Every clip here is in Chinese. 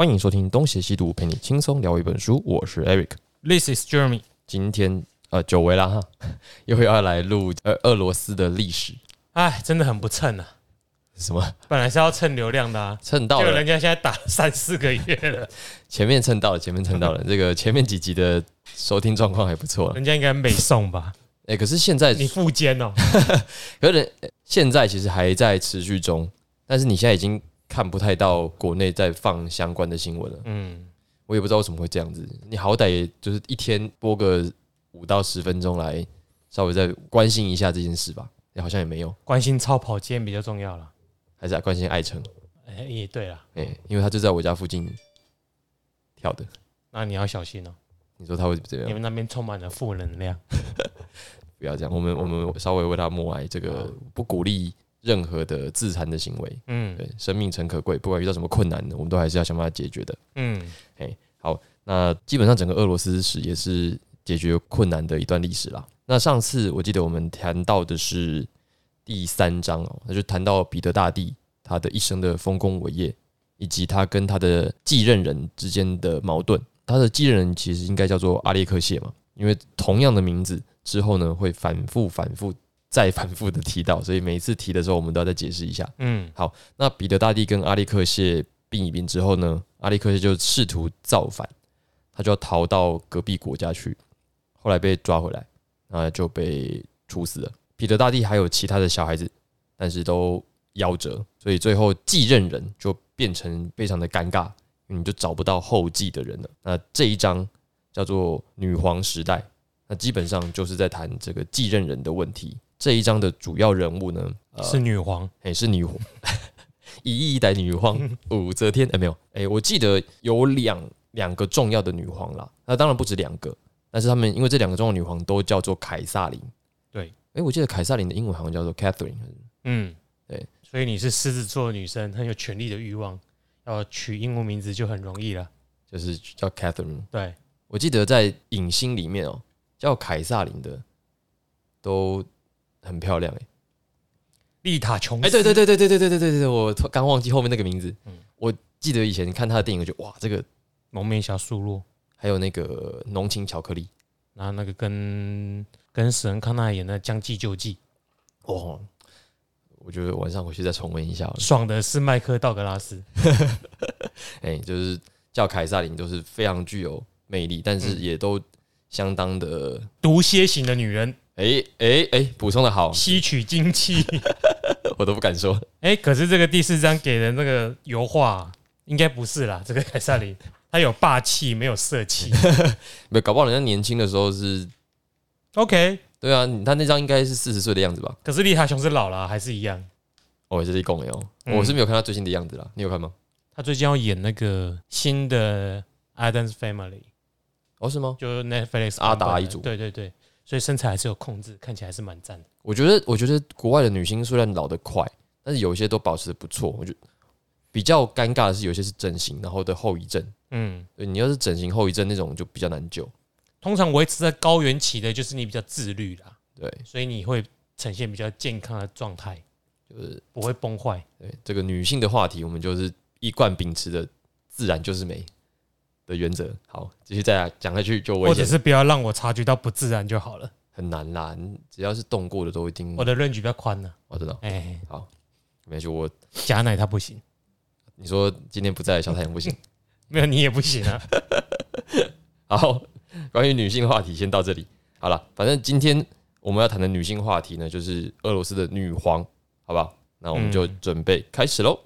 欢迎收听东邪西毒，陪你轻松聊一本书。我是 Eric，This is Jeremy。今天呃久违了哈，又要来录呃俄罗斯的历史，哎，真的很不称啊！什么本来是要蹭流量的啊，蹭到了人，家现在打三四个月了，前面蹭到了，前面蹭到了，这个前面几集的收听状况还不错了。人家应该美送吧？哎、可是现在你付肩哦，可是呃现在其实还在持续中，但是你现在已经看不太到国内在放相关的新闻了。嗯，我也不知道为什么会这样子。你好歹也就是一天播个五到十分钟来稍微再关心一下这件事吧。哎、好像也没有，关心超跑今天比较重要了。还是关心爱城。哎，也对了，哎、因为他就在我家附近跳的。那你要小心哦，你说他会怎么样？你们那边充满了负能量。不要这样，我们我们稍微为他默哀，这个不鼓励任何的自残的行为。嗯对，生命诚可贵，不管遇到什么困难的，我们都还是要想办法解决的。嗯，好，那基本上整个俄罗斯史也是解决困难的一段历史啦。那上次我记得我们谈到的是第三章哦，那就谈到彼得大帝他的一生的丰功伟业，以及他跟他的继任人之间的矛盾。他的继任人其实应该叫做阿列克谢嘛，因为同样的名字之后呢会反复、反复、再反复的提到，所以每一次提的时候我们都要再解释一下。嗯好那彼得大帝跟阿列克谢并一并之后呢，阿列克谢就试图造反，他就要逃到隔壁国家去，后来被抓回来，那就被处死了。彼得大帝还有其他的小孩子，但是都夭折，所以最后继任人就变成非常的尴尬，你就找不到后继的人了。那这一章叫做女皇时代，那基本上就是在谈这个继任人的问题。这一章的主要人物呢，呃是女皇。哎、是女皇，一亿一代女皇。武则天，哎、没有，哎、我记得有两两个重要的女皇啦，那当然不止两个，但是他们因为这两个重要的女皇都叫做凯撒琳，对，哎、我记得凯撒琳的英文好像叫做 Catherine，嗯，对。所以你是狮子座的女生，很有权力的欲望，要取英文名字就很容易了。就是叫 Catherine。对，我记得在影星里面哦、叫凯撒琳的都很漂亮、哎。丽塔琼斯。哎、对对对对对对对对对对，我刚忘记后面那个名字。嗯我记得以前看他的电影，我就哇，这个蒙面侠苏洛，还有那个浓情巧克力，然后那个跟跟史恩康纳演的《将计就计》，哦，我觉得晚上回去再重温一下了。爽的是麦克道格拉斯。哎、就是叫凯撒琳都是非常具有魅力，但是嗯也都相当的，毒蝎型的女人，哎哎哎，补充的好，吸取精气。我都不敢说。哎、可是这个第四章给的那个油画，应该不是啦。这个凯撒琳，她有霸气，没有色气。没有，搞不好人家年轻的时候是，OK，对啊，他那张应该是四十岁的样子吧？可是丽塔熊是老了啊、还是一样。哦，这是一共有，嗯我是没有看他最新的样子啦，你有看吗？他最近要演那个新的《Adam's Family》，哦，是吗？就是 Netflix 阿达一族对对对，所以身材还是有控制，看起来还是蛮赞的。我觉得，我觉得国外的女星虽然老得快，但是有一些都保持的不错。我觉得比较尴尬的是，有些是整形然后的后遗症。嗯，对你要是整形后遗症那种，就比较难救。通常维持在高原期的，就是你比较自律啦，对，所以你会呈现比较健康的状态，就是不会崩坏。对这个女性的话题，我们就是一贯秉持的自然就是美的原则。好，继续再来讲下去就危险，或者是不要让我察觉到不自然就好了。很难啦。你只要是动过的都一定，我的 range 比较宽呢、我知道，哎、好没关系。我假奶他不行，你说今天不在小太阳不行。没有你也不行啊。好，关于女性话题先到这里。好了，反正今天我们要谈的女性话题呢，就是俄罗斯的女皇，好不好？那我们就嗯准备开始喽。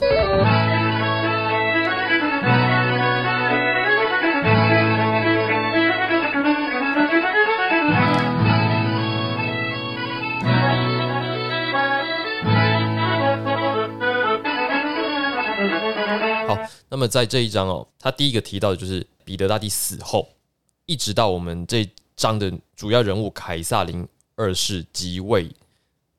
么在这一章哦，他第一个提到的就是彼得大帝死后，一直到我们这章的主要人物凯撒林二世即位，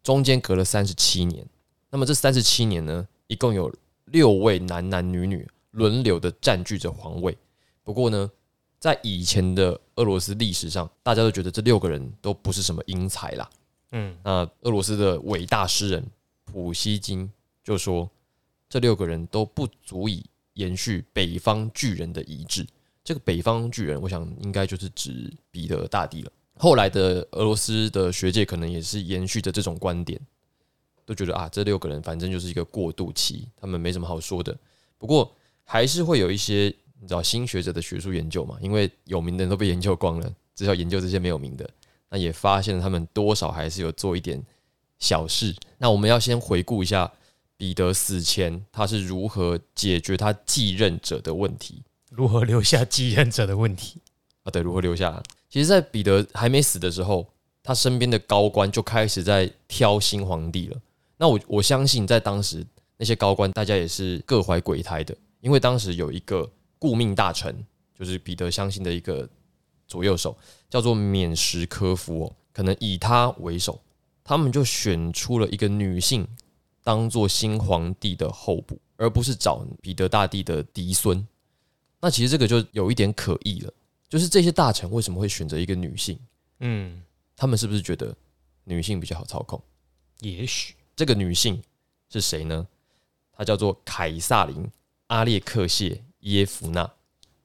中间隔了三十七年。那么这三十七年呢，一共有六位男男女女轮流的占据着皇位。不过呢，在以前的俄罗斯历史上，大家都觉得这六个人都不是什么英才啦。嗯，那俄罗斯的伟大诗人普希金就说，这六个人都不足以延续北方巨人的遗志。这个北方巨人，我想应该就是指彼得大帝了。后来的俄罗斯的学界可能也是延续着这种观点，都觉得啊，这六个人反正就是一个过渡期，他们没什么好说的。不过还是会有一些你知道新学者的学术研究嘛，因为有名的人都被研究光了，只要研究这些没有名的，那也发现了他们多少还是有做一点小事。那我们要先回顾一下彼得死前他是如何解决他继任者的问题。如何留下继任者的问题啊？对，如何留下？其实，在彼得还没死的时候，他身边的高官就开始在挑新皇帝了。那我我相信，在当时那些高官，大家也是各怀鬼胎的，因为当时有一个顾命大臣，就是彼得相信的一个左右手，叫做免什科夫哦，可能以他为首，他们就选出了一个女性当做新皇帝的候补，而不是找彼得大帝的嫡孙。那其实这个就有一点可疑了，就是这些大臣为什么会选择一个女性？嗯，他们是不是觉得女性比较好操控？也许这个女性是谁呢？她叫做凯撒琳·阿列克谢耶夫娜。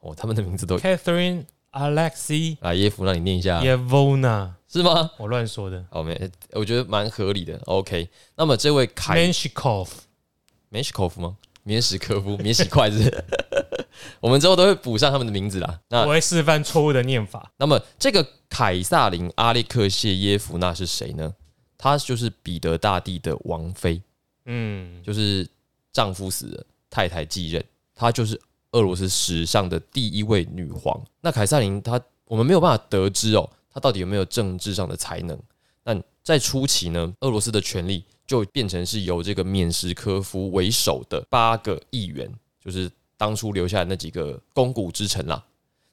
哦，他们的名字都 Catherine Alexey 啊，耶夫让，你念一下 Yevona 是吗？我乱说的。哦，没，我觉得蛮合理的。OK，那么这位凯 Menshikov，Menshikov 吗？免史科夫，免洗筷子。我们之后都会补上他们的名字啦。那我会示范错误的念法。那么这个凯撒琳·阿列克谢耶夫娜是谁呢？她就是彼得大帝的王妃。嗯，就是丈夫死了，太太继任，她就是俄罗斯史上的第一位女皇。那凯撒琳她，我们没有办法得知哦，她到底有没有政治上的才能？但在初期呢，俄罗斯的权力就变成是由这个缅什科夫为首的八个议员，就是。当初留下的那几个肱骨之臣啦，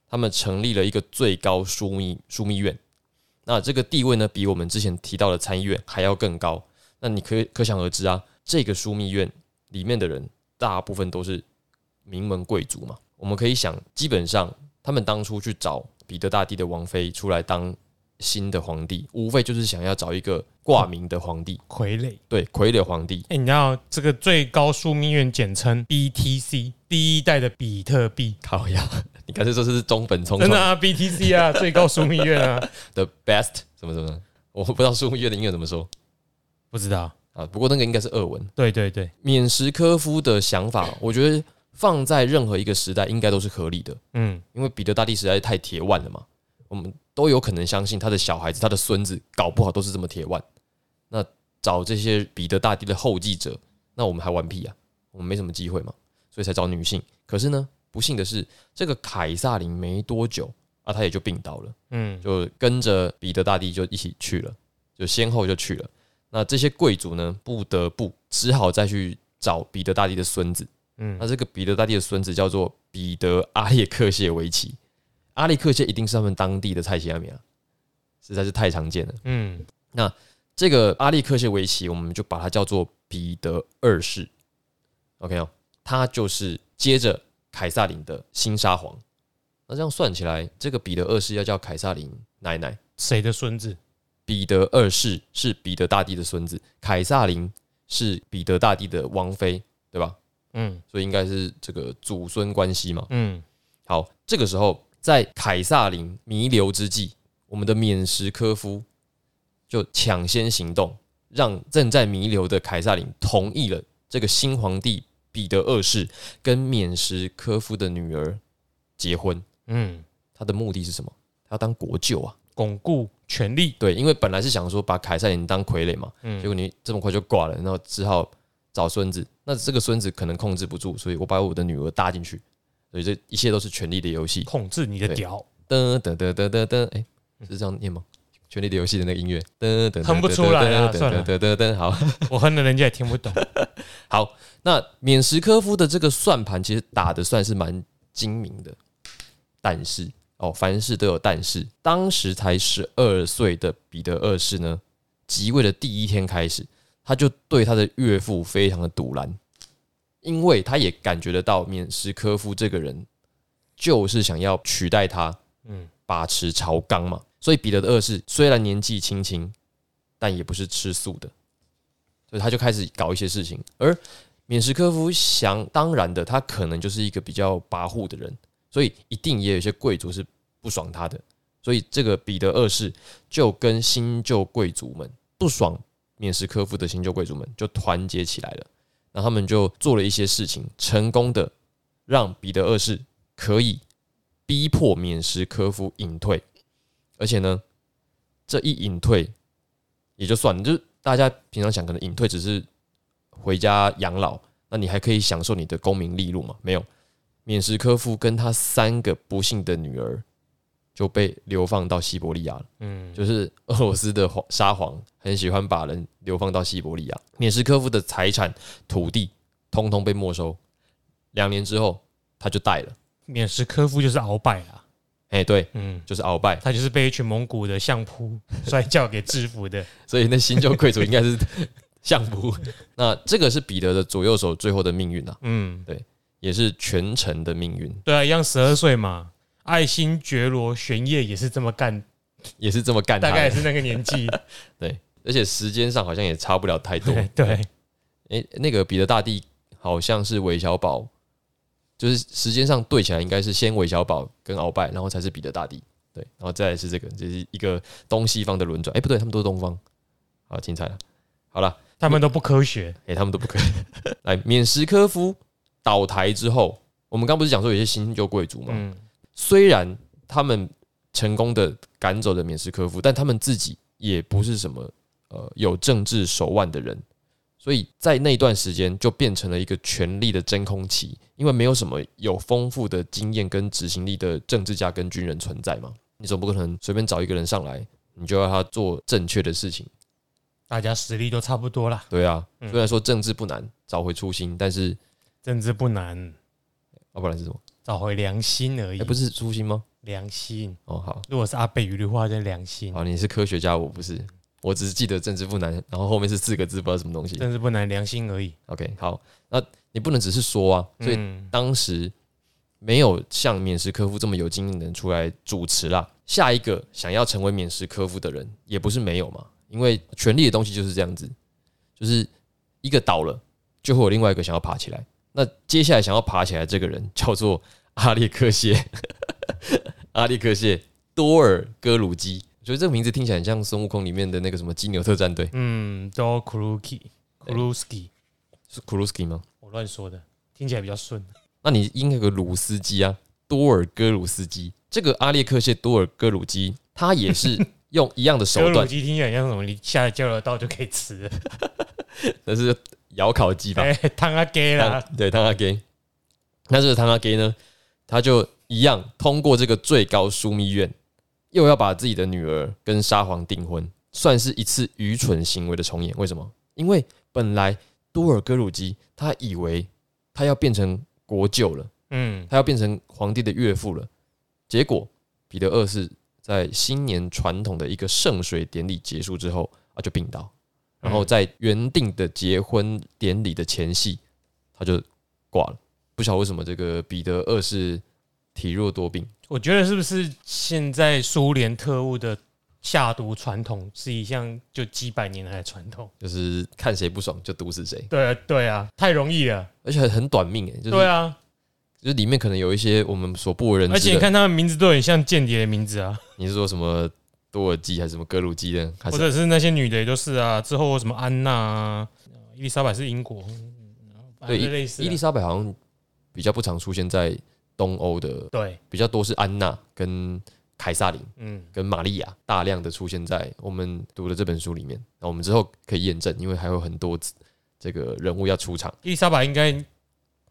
他们成立了一个最高枢密枢密院，那这个地位呢，比我们之前提到的参议院还要更高。那你可以可想而知啊，这个枢密院里面的人大部分都是名门贵族嘛。我们可以想，基本上他们当初去找彼得大帝的王妃出来当。新的皇帝无非就是想要找一个挂名的皇帝傀儡，对傀儡皇帝。哎，你知道这个最高枢密院简称 BTC，第一代的比特币。好呀，你干脆说是中本聪真的啊，BTC 啊，最高枢密院啊，The best 什么什么，我不知道枢密院的英文怎么说，不知道啊。不过那个应该是俄文。对对对，缅什科夫的想法，我觉得放在任何一个时代应该都是合理的。嗯，因为彼得大帝实在是太铁腕了嘛，我们。都有可能相信他的小孩子、他的孙子搞不好都是这么铁腕。那找这些彼得大帝的后继者，那我们还玩屁啊？我们没什么机会嘛，所以才找女性。可是呢，不幸的是，这个凯撒琳没多久啊，他也就病倒了。嗯，就跟着彼得大帝就一起去了，就先后就去了。那这些贵族呢，不得不只好再去找彼得大帝的孙子。嗯，那这个彼得大帝的孙子叫做彼得阿列克谢维奇。阿列克谢一定是他们当地的菜系阿米亚，实在是太常见了。嗯，那这个阿列克谢维奇，我们就把它叫做彼得二世。OK 哦，他就是接着凯撒琳的新沙皇。那这样算起来，这个彼得二世要叫凯撒琳奶奶，谁的孙子？彼得二世是彼得大帝的孙子，凯撒琳是彼得大帝的王妃，对吧？嗯，所以应该是这个祖孙关系嘛。嗯，好，这个时候。在凯撒林弥留之际，我们的缅什科夫就抢先行动，让正在弥留的凯撒林同意了这个新皇帝彼得二世跟缅什科夫的女儿结婚。嗯，他的目的是什么？他要当国舅啊，巩固权力。对，因为本来是想说把凯撒林当傀儡嘛，嗯，结果你这么快就挂了，然后只好找孙子。那这个孙子可能控制不住，所以我把我的女儿搭进去。所以这一切都是权力的游戏，控制你的屌。噔噔噔噔噔噔，哎，是这样念吗？权力的游戏的那个音乐，噔噔，哼不出来啊，算了，噔噔噔，好，我哼的人家也听不懂。好，那缅什科夫的这个算盘其实打的算是蛮精明的，但是哦，凡事都有但是。当时才十二岁的彼得二世呢，即位的第一天开始，他就对他的岳父非常的堵拦。因为他也感觉得到，缅什科夫这个人就是想要取代他，嗯，把持朝纲嘛。所以彼得的二世虽然年纪轻轻，但也不是吃素的，所以他就开始搞一些事情。而缅什科夫想当然的，他可能就是一个比较跋扈的人，所以一定也有一些贵族是不爽他的。所以这个彼得二世就跟新旧贵族们不爽缅什科夫的新旧贵族们就团结起来了，然后他们就做了一些事情，成功的让彼得二世可以逼迫缅什科夫隐退，而且呢，这一隐退也就算了，就是大家平常想可能隐退只是回家养老，那你还可以享受你的功名利禄嘛？没有，缅什科夫跟他三个不幸的女儿就被流放到西伯利亚了。嗯，就是俄罗斯的皇沙皇很喜欢把人流放到西伯利亚，缅什科夫的财产、土地通通被没收。两年之后，他就带了。缅什科夫就是鳌拜啦，哎、对，嗯，就是鳌拜。他就是被一群蒙古的相扑 摔跤给制服的。所以那新旧贵族应该是相扑。那这个是彼得的左右手最后的命运啊，嗯，对也是全城的命运，对啊，一样十二岁嘛。爱新觉罗玄烨也是这么干，也是这么干。大概也是那个年纪。对，而且时间上好像也差不了太多。对 对，哎、那个彼得大帝好像是韦小宝，就是时间上对起来应该是先韦小宝跟鳌拜，然后才是彼得大帝，对，然后再来是这个，这是一个东西方的轮转。哎、不对，他们都是东方，好精彩了。好了，他们都不科学。哎、他们都不科学。来，缅什科夫倒台之后，我们刚不是讲说有些新旧贵族嘛，嗯，虽然他们成功的赶走了缅斯科夫，但他们自己也不是什么呃有政治手腕的人，所以在那段时间就变成了一个权力的真空期，因为没有什么有丰富的经验跟执行力的政治家跟军人存在嘛，你总不可能随便找一个人上来，你就要他做正确的事情。大家实力都差不多啦，对啊，嗯。虽然说政治不难，找回初心，但是政治不难，要、不然是什么？找回良心而已。哎、不是初心吗？良心，哦，好。如果是阿贝语的话，叫良心。好，你是科学家，我不是，我只是记得政治不难，然后后面是四个字，不知道什么东西。政治不难，良心而已。OK，好，那你不能只是说啊，所以嗯当时没有像免什科夫这么有经验的人出来主持啦。下一个想要成为免什科夫的人，也不是没有嘛，因为权力的东西就是这样子，就是一个倒了，就会有另外一个想要爬起来。那接下来想要爬起来这个人叫做阿列克谢，阿列克谢多尔戈鲁基。我觉得这个名字听起来很像孙悟空里面的那个什么金牛特战队，嗯，都 Kruki Kruski，是库鲁斯基吗？我乱说的，听起来比较顺。那你应该有个鲁斯基啊，多尔戈鲁斯基。这个阿列克谢多尔戈鲁基，他也是 用一样的手段鲁段，鸡听起来像什么？你下了交流道就可以吃了，那是窑烤鸡吧？哎，汤阿给啦，汤对，汤阿给。那这个汤阿给呢，他就一样通过这个最高枢密院，又要把自己的女儿跟沙皇订婚，算是一次愚蠢行为的重演。为什么？因为本来多尔戈鲁基他以为他要变成国舅了。嗯，他要变成皇帝的岳父了。结果彼得二世在新年传统的一个圣水典礼结束之后啊，就病倒，然后在原定的结婚典礼的前夕，他就挂了。不晓得为什么这个彼得二世体弱多病，我觉得是不是现在苏联特务的下毒传统是一项就几百年来的传统？就是看谁不爽就毒死谁，对啊，对啊，太容易了。而且很短命哎、就是对啊，就是里面可能有一些我们所不为人知的。而且你看他们名字都很像间谍的名字啊，你是说什么多尔基还是什么格鲁基的？还是或者是那些女的也都是啊。之后什么安娜啊，伊丽莎白是英国，嗯反对正类似啊伊丽莎白好像比较不常出现在东欧的对，比较多是安娜跟凯撒琳嗯，跟玛利亚大量的出现在我们读的这本书里面。那我们之后可以验证，因为还有很多这个人物要出场，伊丽莎白应该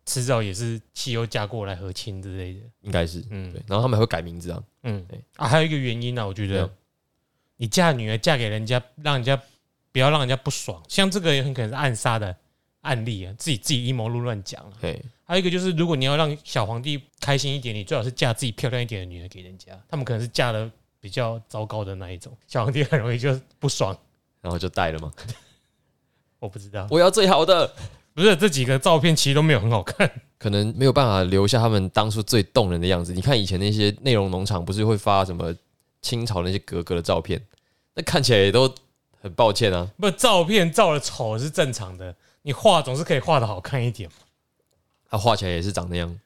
迟早也是汽油嫁过来和亲之类的。应该是嗯对。然后他们还会改名字啊，嗯对啊，还有一个原因呢、啊，我觉得你嫁女儿嫁给人家，让人家不要让人家不爽，像这个也很可能是暗杀的案例啊，自己自己阴谋论乱讲啊。嘿，还有一个就是，如果你要让小皇帝开心一点，你最好是嫁自己漂亮一点的女儿给人家。他们可能是嫁的比较糟糕的那一种，小皇帝很容易就不爽。然后就带了嘛。我不知道，我要最好的，不是这几个照片其实都没有很好看。可能没有办法留下他们当初最动人的样子。你看以前那些内容农场不是会发什么清朝那些格格的照片，那看起来也都很抱歉啊。不，照片照的丑是正常的，你画总是可以画的好看一点嘛。他画起来也是长那样。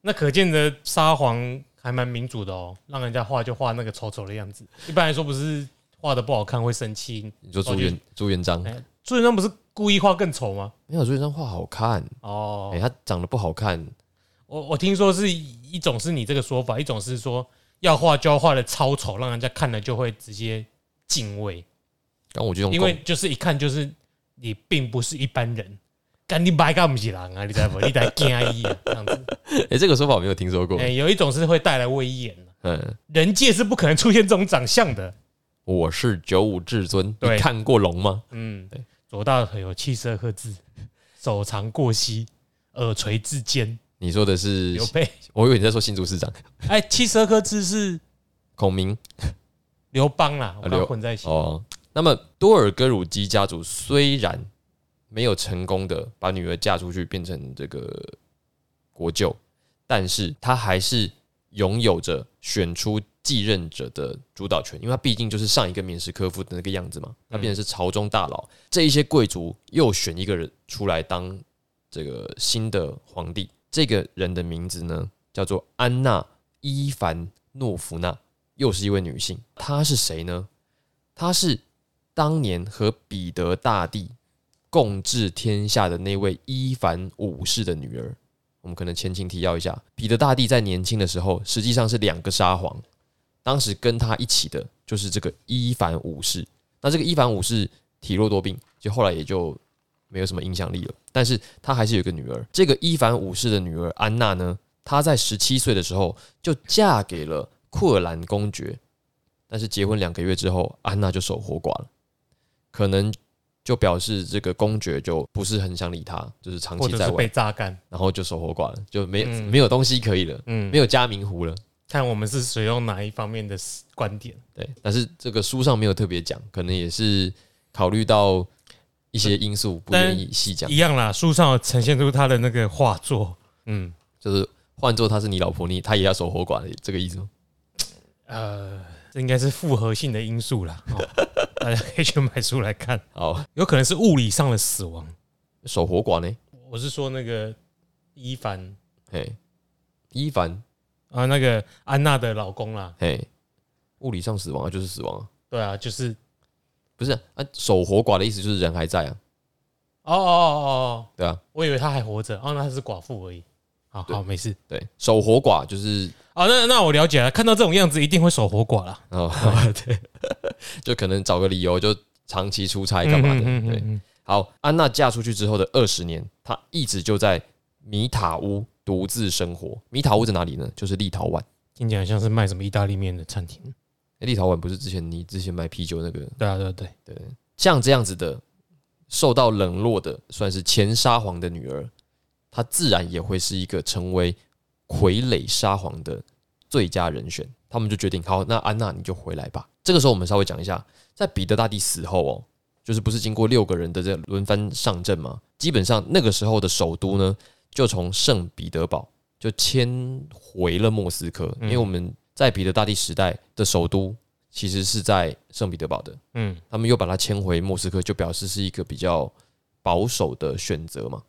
那可见的沙皇还蛮民主的哦，让人家画就画那个丑丑的样子。一般来说不是画的不好看会生气，你说朱元朱元璋哎朱元璋不是故意画更丑吗？没有朱元璋画好看，哦哎，，他长得不好看，我我听说是一种是你这个说法，一种是说要画就要画的超丑，让人家看了就会直接敬畏，然后我就用因为就是一看就是你并不是一般人。干你白干不是人啊！你知道不？你在惊伊啊，这样子。哎，这个说法我没有听说过哎、。有一种是会带来威严的，嗯，人界是不可能出现这种长相的。我是九五至尊，对你看过龙吗？嗯，对，左大腿有七十二颗痣，手长过膝，耳垂至肩。你说的是刘，备，我以为你在说新竹市长哎，七十二颗痣是孔明刘邦啦，我混在一起。哦。那么多尔戈鲁基家族虽然没有成功的把女儿嫁出去变成这个国舅，但是他还是拥有着选出继任者的主导权，因为他毕竟就是上一个明史科夫的那个样子嘛，他变成是朝中大佬，这一些贵族又选一个人出来当这个新的皇帝，这个人的名字呢叫做安娜伊凡诺夫娜，又是一位女性，她是谁呢？她是当年和彼得大帝共治天下的那位伊凡五世的女儿。我们可能前情提要一下，彼得大帝在年轻的时候，实际上是两个沙皇，当时跟他一起的就是这个伊凡五世。那这个伊凡五世体弱多病，就后来也就没有什么影响力了。但是他还是有个女儿，这个伊凡五世的女儿安娜呢，她在十七岁的时候就嫁给了库尔兰公爵，但是结婚两个月之后，安娜就守活寡了，可能就表示这个公爵就不是很想理他，就是长期在被，榨干。然后就守活寡了，就没、嗯没有东西可以了，嗯，没有加明湖了。看我们是使用哪一方面的观点。对，但是这个书上没有特别讲，可能也是考虑到一些因素，不愿意细讲一。样啦，书上呈现出他的那个画作。嗯，就是换做他是你老婆，你他也要守活寡的这个意思吗？呃，这应该是复合性的因素啦。哦、大家可以去买书来看，好，有可能是物理上的死亡。守活寡呢？我是说那个伊凡嘿，伊凡，啊，那个安娜的老公啦。嘿，物理上死亡啊，就是死亡啊，对啊，就是不是啊？啊守活寡的意思就是人还在啊，哦哦哦哦，对啊，我以为他还活着，哦，那他是寡妇而已。好好，没事。对，守活寡就是哦，那那我了解了，看到这种样子一定会守活寡了。哦，对，就可能找个理由就长期出差干嘛的，对。嗯好，安娜嫁出去之后的二十年，她一直就在米塔屋独自生活。米塔屋在哪里呢？就是立陶宛。听起来像是卖什么意大利面的餐厅。诶立陶宛不是之前你之前卖啤酒那个？对啊，对对，对，像这样子的受到冷落的，算是前沙皇的女儿，她自然也会是一个成为傀儡沙皇的最佳人选。他们就决定，好，那安娜你就回来吧。这个时候我们稍微讲一下，在彼得大帝死后哦，就是不是经过六个人的这轮番上阵吗？基本上那个时候的首都呢，就从圣彼得堡就迁回了莫斯科，因为我们在彼得大帝时代的首都其实是在圣彼得堡的。嗯，他们又把它迁回莫斯科，就表示是一个比较保守的选择嘛。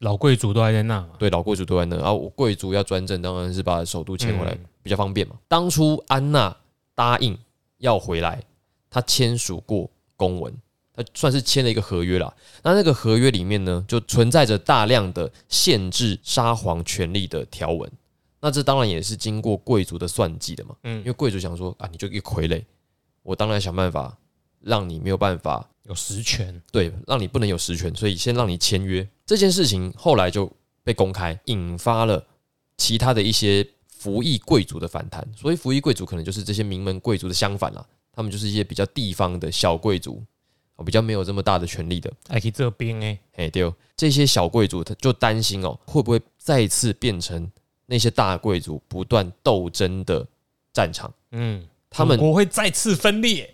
老贵族都还在那嘛。对，老贵族都在那，然后我贵族要专政，当然是把首都迁回来嗯比较方便嘛。当初安娜答应要回来，她签署过公文，她算是签了一个合约啦。那那个合约里面呢，就存在着大量的限制沙皇权力的条文。那这当然也是经过贵族的算计的嘛。嗯因为贵族想说啊，你就一傀儡，我当然想办法让你没有办法有实权。对，让你不能有实权，所以先让你签约。这件事情后来就被公开，引发了其他的一些服役贵族的反弹。所以服役贵族可能就是这些名门贵族的相反啦，他们就是一些比较地方的小贵族，哦，比较没有这么大的权力的。还可以这边哎，嘿，对哦，这些小贵族他就担心哦，会不会再次变成那些大贵族不断斗争的战场？嗯，他们祖国会再次分裂。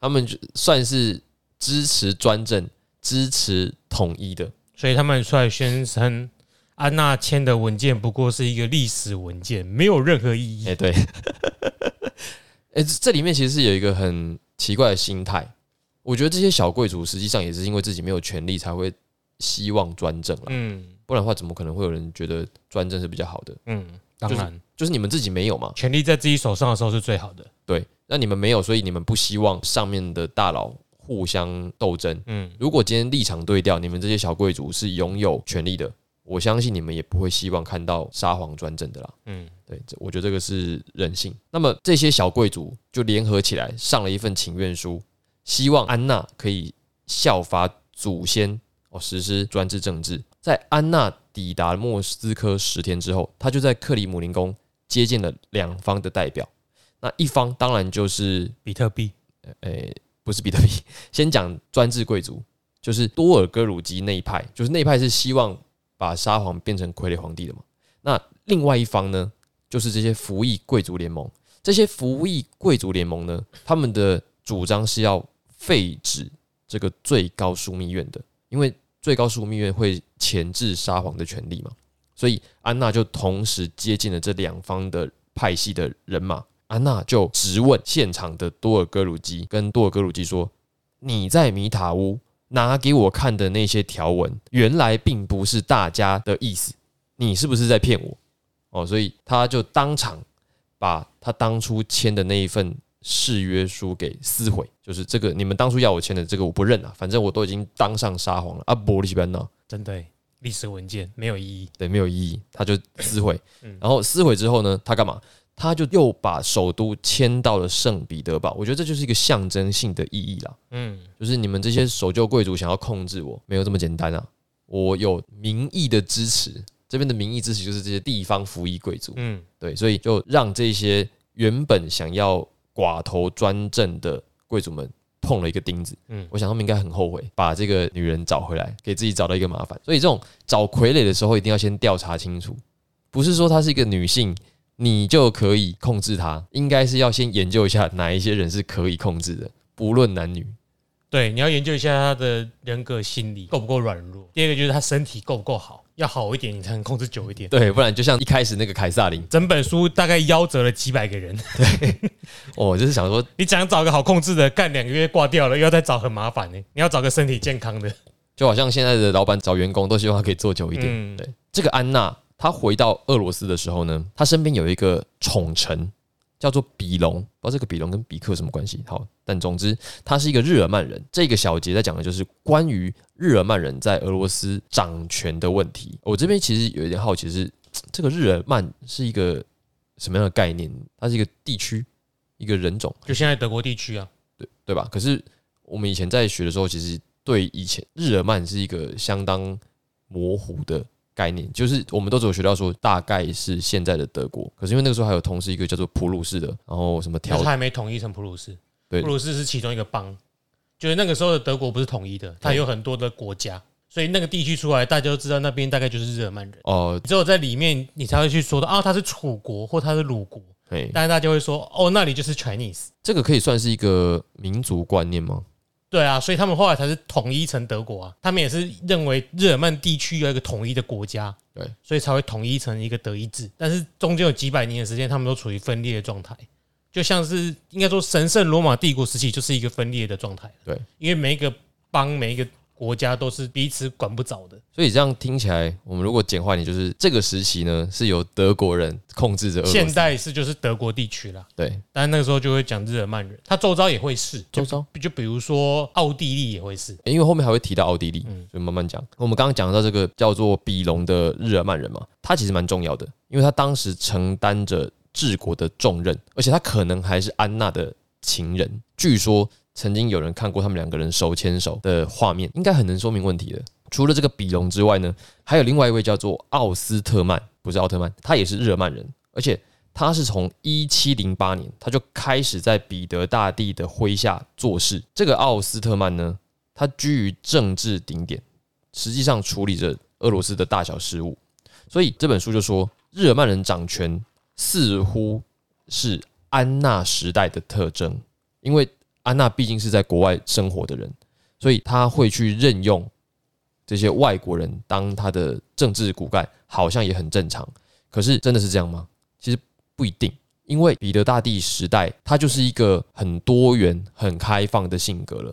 他们就算是支持专政、支持统一的。所以他们出来宣称，安娜签的文件不过是一个历史文件，没有任何意义。哎、对，哎、这这里面其实是有一个很奇怪的心态。我觉得这些小贵族实际上也是因为自己没有权利，才会希望专政了，嗯不然的话，怎么可能会有人觉得专政是比较好的？嗯，当然，就是你们自己没有嘛，权力在自己手上的时候是最好的。对，那你们没有，所以你们不希望上面的大佬互相斗争。嗯，如果今天立场对调，你们这些小贵族是拥有权力的，我相信你们也不会希望看到沙皇专政的啦。嗯，对，这我觉得这个是人性。那么这些小贵族就联合起来上了一份请愿书，希望安娜可以效法祖先哦，实施专制政治。在安娜抵达莫斯科十天之后，他就在克里姆林宫接见了两方的代表。那一方当然就是比特币。诶、不是比特币，先讲专制贵族，就是多尔戈鲁基那一派，就是那一派是希望把沙皇变成傀儡皇帝的嘛。那另外一方呢，就是这些服役贵族联盟。这些服役贵族联盟呢，他们的主张是要废止这个最高枢密院的，因为最高枢密院会钳制沙皇的权利嘛。所以安娜就同时接近了这两方的派系的人马。安娜就质问现场的多尔戈鲁基，跟多尔戈鲁基说：“你在米塔乌拿给我看的那些条文，原来并不是大家的意思，你是不是在骗我？”哦，所以他就当场把他当初签的那一份誓约书给撕毁，就是这个你们当初要我签的这个我不认啊，反正我都已经当上沙皇了啊，伯利西班纳。真的欸，历史文件没有意义。对，没有意义，他就撕毁嗯。然后撕毁之后呢，他干嘛？他就又把首都迁到了圣彼得堡。我觉得这就是一个象征性的意义啦，嗯，就是你们这些守旧贵族想要控制我，没有这么简单啊！我有民意的支持，这边的民意支持就是这些地方服役贵族，嗯，对，所以就让这些原本想要寡头专政的贵族们碰了一个钉子。嗯嗯，我想他们应该很后悔，把这个女人找回来，给自己找到一个麻烦。所以这种找傀儡的时候，一定要先调查清楚，不是说她是一个女性，你就可以控制她，应该是要先研究一下哪一些人是可以控制的，不论男女。对，你要研究一下他的人格心理够不够软弱。第二个就是他身体够不够好，要好一点，你才能控制久一点。对，不然就像一开始那个凯撒琳，整本书大概夭折了几百个人，对 我就是想说，你想找个好控制的，干两个月挂掉了，又要再找很麻烦呢。你要找个身体健康的，就好像现在的老板找员工都希望他可以做久一点。嗯对，这个安娜她回到俄罗斯的时候呢，她身边有一个宠臣叫做比隆，不知道这个比隆跟比克有什么关系。好，但总之他是一个日耳曼人。这个小节在讲的就是关于日耳曼人在俄罗斯掌权的问题。我这边其实有一点好奇是，这个日耳曼是一个什么样的概念？它是一个地区，一个人种。就现在德国地区啊，对对吧？可是我们以前在学的时候，其实对以前日耳曼是一个相当模糊的概念，就是我们都只有学到说大概是现在的德国，可是因为那个时候还有同时一个叫做普鲁士的，然后什么他还没统一成普鲁士。对普鲁士是其中一个邦，就是那个时候的德国不是统一的，它有很多的国家，所以那个地区出来，大家都知道那边大概就是日耳曼人。哦，只有在里面，你才会去说到啊，他是楚国或他是鲁国，对，但是大家会说哦，那里就是 Chinese。这个可以算是一个民族观念吗？对啊，所以他们后来才是统一成德国啊。他们也是认为日耳曼地区有一个统一的国家，对，所以才会统一成一个德意志。但是中间有几百年的时间，他们都处于分裂的状态，就像是应该说神圣罗马帝国时期就是一个分裂的状态。对，因为每一个邦、每一个国家都是彼此管不着的。所以这样听起来，我们如果简化一点，就是这个时期呢是由德国人控制着现代是就是德国地区啦，对但是那个时候就会讲日耳曼人，他周遭也会是，就周遭就比如说奥地利也会是，因为后面还会提到奥地利，嗯所以慢慢讲。我们刚刚讲到这个叫做比隆的日耳曼人嘛，他其实蛮重要的，因为他当时承担着治国的重任，而且他可能还是安娜的情人。据说曾经有人看过他们两个人手牵手的画面，应该很能说明问题的。除了这个比隆之外呢，还有另外一位叫做奥斯特曼，不是奥特曼，他也是日耳曼人，而且他是从一七零八年他就开始在彼得大帝的麾下做事。这个奥斯特曼呢，他居于政治顶点，实际上处理着俄罗斯的大小事务。所以这本书就说，日耳曼人掌权似乎是安娜时代的特征，因为安娜毕竟是在国外生活的人，所以他会去任用这些外国人当他的政治骨干，好像也很正常。可是真的是这样吗？其实不一定，因为彼得大帝时代，他就是一个很多元、很开放的性格了。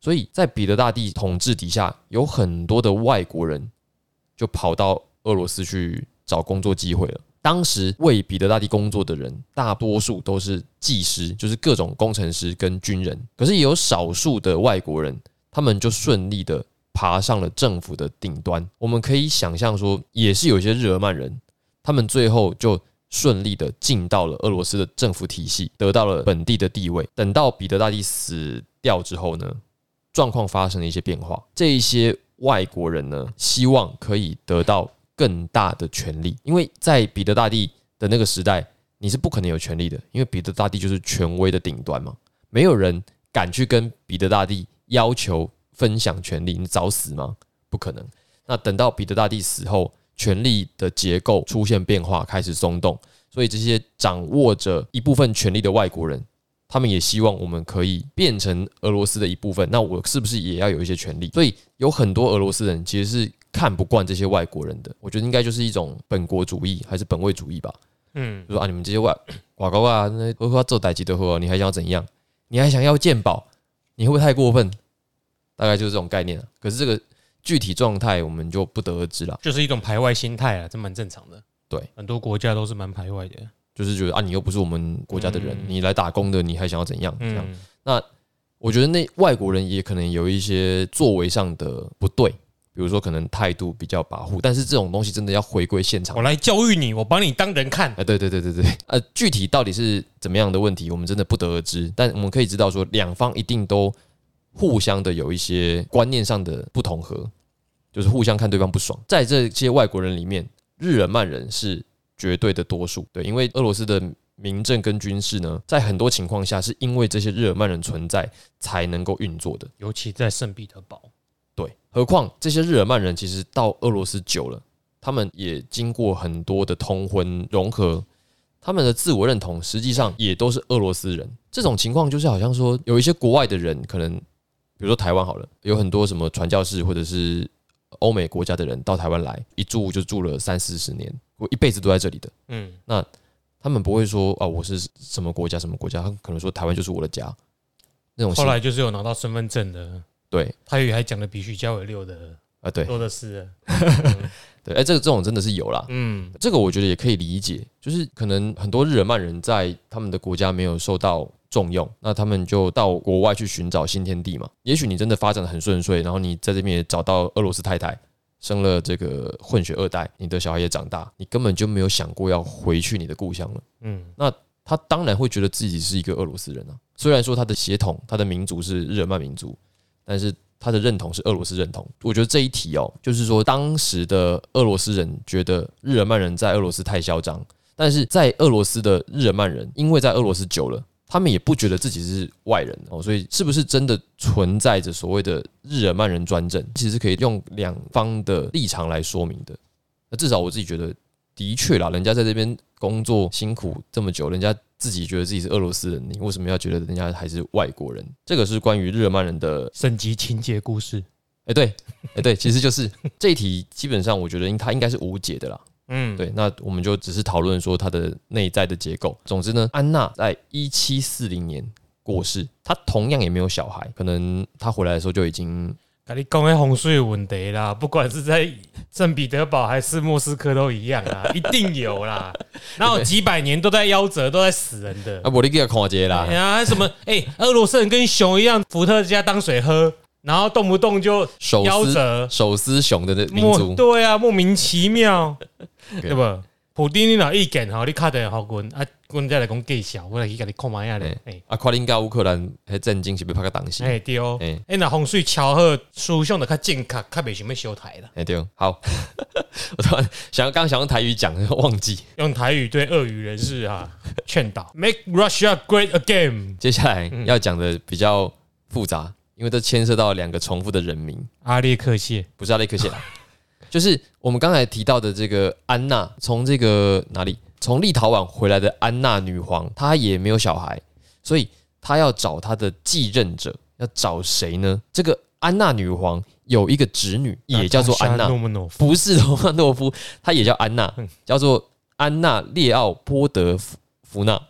所以在彼得大帝统治底下，有很多的外国人就跑到俄罗斯去找工作机会了。当时为彼得大帝工作的人，大多数都是技师，就是各种工程师跟军人。可是也有少数的外国人，他们就顺利的爬上了政府的顶端。我们可以想象说，也是有些日耳曼人，他们最后就顺利的进到了俄罗斯的政府体系，得到了本地的地位。等到彼得大帝死掉之后呢，状况发生了一些变化。这一些外国人呢，希望可以得到。更大的权利，因为在彼得大帝的那个时代，你是不可能有权利的，因为彼得大帝就是权威的顶端嘛，没有人敢去跟彼得大帝要求分享权利，你找死吗？不可能。那等到彼得大帝死后，权力的结构出现变化，开始松动，所以这些掌握着一部分权力的外国人，他们也希望我们可以变成俄罗斯的一部分，那我是不是也要有一些权利？所以有很多俄罗斯人其实是。看不惯这些外国人的，我觉得应该就是一种本国主义还是本位主义吧。嗯，就说啊，你们这些外瓦高啊，那何何做歹机的货，你还想要怎样？你还想要鉴宝？你会不会太过分？大概就是这种概念。可是这个具体状态我们就不得而知了。就是一种排外心态啊，这蛮正常的。对，很多国家都是蛮排外的，就是觉得啊，你又不是我们国家的人，你来打工的，你还想要怎样？这样。那我觉得那外国人也可能有一些作为上的不对。比如说，可能态度比较跋扈，但是这种东西真的要回归现场。我来教育你，我把你当人看。哎，对对对对对，呃，具体到底是怎么样的问题，我们真的不得而知。但我们可以知道，说两方一定都互相的有一些观念上的不同和，就是互相看对方不爽。在这些外国人里面，日耳曼人是绝对的多数。对，因为俄罗斯的民政跟军事呢，在很多情况下是因为这些日耳曼人存在才能够运作的，尤其在圣彼得堡。何况这些日耳曼人其实到俄罗斯久了，他们也经过很多的通婚融合，他们的自我认同实际上也都是俄罗斯人。这种情况就是好像说，有一些国外的人，可能比如说台湾好了，有很多什么传教士或者是欧美国家的人到台湾来，一住就住了三四十年，我一辈子都在这里的。嗯，那他们不会说啊，我是什么国家什么国家，他可能说台湾就是我的家。那种后来就是有拿到身份证的。对，他语还讲的比徐家伟六的啊，对，多的是。对，哎，这个这种真的是有啦。嗯，这个我觉得也可以理解，就是可能很多日耳曼人在他们的国家没有受到重用，那他们就到国外去寻找新天地嘛。也许你真的发展的很顺遂，然后你在这边也找到俄罗斯太太，生了这个混血二代，你的小孩也长大，你根本就没有想过要回去你的故乡了。嗯，那他当然会觉得自己是一个俄罗斯人啊。虽然说他的血统、他的民族是日耳曼民族。但是他的认同是俄罗斯认同，我觉得这一题哦，就是说当时的俄罗斯人觉得日耳曼人在俄罗斯太嚣张，但是在俄罗斯的日耳曼人，因为在俄罗斯久了，他们也不觉得自己是外人哦，所以是不是真的存在着所谓的日耳曼人专政，其实可以用两方的立场来说明的。那至少我自己觉得，的确啦，人家在这边工作辛苦这么久，人家。自己觉得自己是俄罗斯人，你为什么要觉得人家还是外国人？这个是关于日耳曼人的升级情节故事。哎，对，哎，对，其实就是这一题，基本上我觉得应它应该是无解的啦。嗯，对，那我们就只是讨论说它的内在的结构。总之呢，安娜在一七四零年过世，她同样也没有小孩，可能她回来的时候就已经。跟你讲，那洪水问题啦，不管是在圣彼得堡还是莫斯科都一样啦，一定有啦。然后几百年都在夭折，都在死人的。啊，我你给他看节啦。哎呀，什么？哎，俄罗斯人跟熊一样，伏特加当水喝，然后动不动就夭折，手撕熊的那民族。对啊，莫名其妙，对不？普丁你老意见吼，你卡得好滚啊！滚再来讲介绍，我来去给你看卖下咧。哎，啊，快林加乌克兰还震惊是被拍个东西。哎对哦，哎那洪水巧合，思想的较正确，较袂想要修台了。哎对，好，我突然想刚想用台语讲，忘记用台语对鳄鱼人士啊劝导，Make Russia Great Again。接下来要讲的比较复杂，因为这牵涉到两个重复的人名，阿列克谢，不是阿列克谢。就是我们刚才提到的这个安娜，从这个哪里，从立陶宛回来的安娜女皇，她也没有小孩，所以她要找她的继任者，要找谁呢？这个安娜女皇有一个侄女，也叫做安娜，不是罗曼诺夫，她也叫安娜，叫做安娜列奥波德福娜。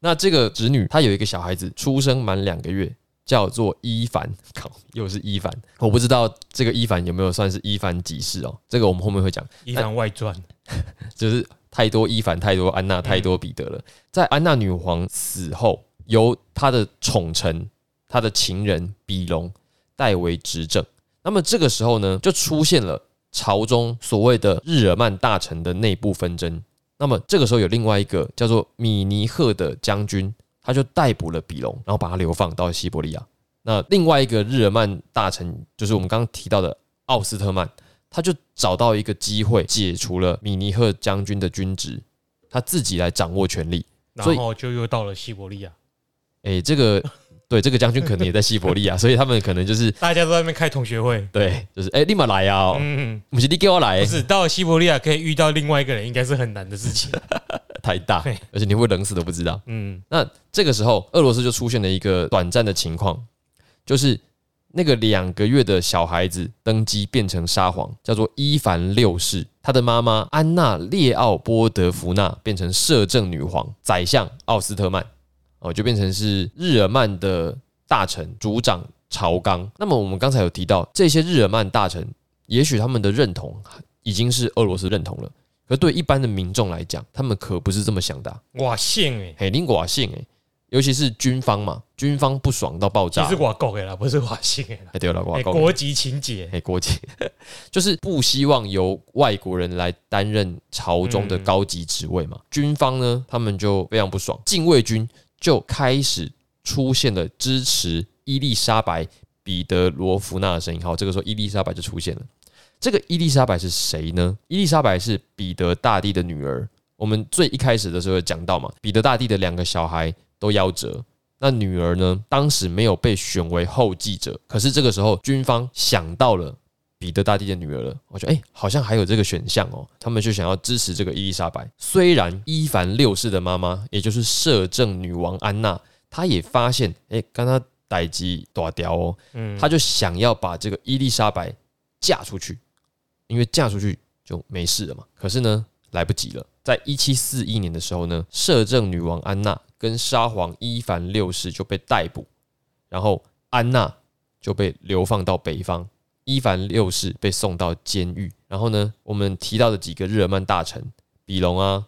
那这个侄女她有一个小孩子，出生满两个月，叫做伊凡。靠，又是伊凡，我不知道这个伊凡有没有算是伊凡几世哦？这个我们后面会讲。伊凡外传，就是太多伊凡、太多安娜、太多彼得了。在安娜女皇死后，由她的宠臣、她的情人比隆代为执政。那么这个时候呢，就出现了朝中所谓的日耳曼大臣的内部纷争。那么这个时候有另外一个叫做米尼赫的将军，他就逮捕了比隆，然后把他流放到西伯利亚。那另外一个日耳曼大臣，就是我们刚刚提到的奥斯特曼，他就找到一个机会解除了米尼赫将军的军职，他自己来掌握权力。然后就又到了西伯利亚，诶，这个对这个将军可能也在西伯利亚，所以他们可能就是大家都在那边开同学会。对，就是诶，立马来啊、嗯，嗯，不是你给我来不，是到了西伯利亚可以遇到另外一个人，应该是很难的事情。太大，而且你会冷死都不知道。嗯，那这个时候，俄罗斯就出现了一个短暂的情况，就是那个两个月的小孩子登基变成沙皇，叫做伊凡六世。他的妈妈安娜列奥波德福娜变成摄政女皇，宰相奥斯特曼哦，就变成是日耳曼的大臣主掌朝纲。那么我们刚才有提到，这些日耳曼大臣，也许他们的认同已经是俄罗斯认同了。可对一般的民众来讲，他们可不是这么想的啊、哇姓哎，嘿，林寡性哎，尤其是军方嘛，军方不爽到爆炸。其实我够的啦，不是我姓的啦，哎，对了，寡哎，够国籍情节，哎，国籍 就是不希望由外国人来担任朝中的高级职位嘛。军方呢，他们就非常不爽，禁卫军就开始出现了支持伊丽莎白彼得罗夫娜的声音。好，这个时候伊丽莎白就出现了。这个伊丽莎白是谁呢？伊丽莎白是彼得大帝的女儿。我们最一开始的时候有讲到嘛，彼得大帝的两个小孩都夭折，那女儿呢，当时没有被选为后继者，可是这个时候军方想到了彼得大帝的女儿了，我觉得哎、好像还有这个选项哦，他们就想要支持这个伊丽莎白。虽然伊凡六世的妈妈，也就是摄政女王安娜，她也发现哎，刚刚逮鸡打掉哦，嗯，她就想要把这个伊丽莎白嫁出去，因为嫁出去就没事了嘛。可是呢，来不及了。在一七四一年的时候呢，摄政女王安娜跟沙皇伊凡六世就被逮捕，然后安娜就被流放到北方，伊凡六世被送到监狱。然后呢，我们提到的几个日耳曼大臣，比隆啊、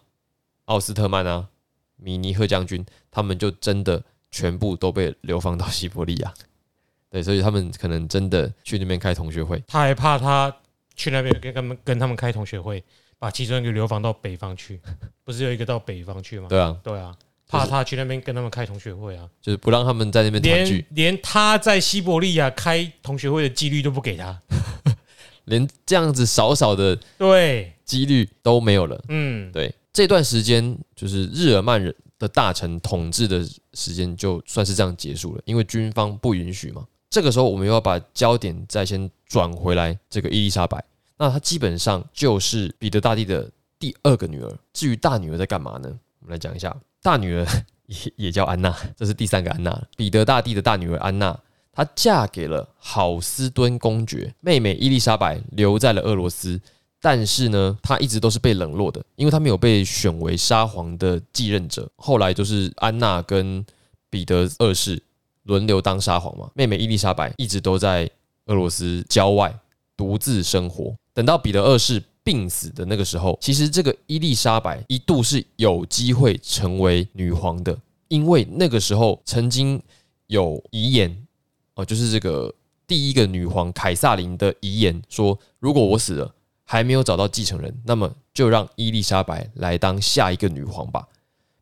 奥斯特曼啊、米尼赫将军，他们就真的全部都被流放到西伯利亚。对，所以他们可能真的去那边开同学会。他还怕他去那边跟他们跟他们开同学会，把其中一个流放到北方去，不是有一个到北方去吗？对啊，对啊，怕他去那边跟他们开同学会啊，就是不让他们在那边团连聚，连他在西伯利亚开同学会的几率都不给他。连这样子少少的对，几率都没有了。嗯，对，这段时间就是日耳曼人的大臣统治的时间，就算是这样结束了，因为军方不允许嘛。这个时候，我们又要把焦点再先转回来，这个伊丽莎白，那她基本上就是彼得大帝的第二个女儿。至于大女儿在干嘛呢？我们来讲一下，大女儿也也叫安娜，这是第三个安娜。彼得大帝的大女儿安娜，她嫁给了好斯敦公爵，妹妹伊丽莎白留在了俄罗斯。但是呢，她一直都是被冷落的，因为她没有被选为沙皇的继任者。后来就是安娜跟彼得二世轮流当沙皇嘛，妹妹伊丽莎白一直都在俄罗斯郊外独自生活。等到彼得二世病死的那个时候，其实这个伊丽莎白一度是有机会成为女皇的，因为那个时候曾经有遗言哦，就是这个第一个女皇凯撒琳的遗言说，如果我死了还没有找到继承人，那么就让伊丽莎白来当下一个女皇吧。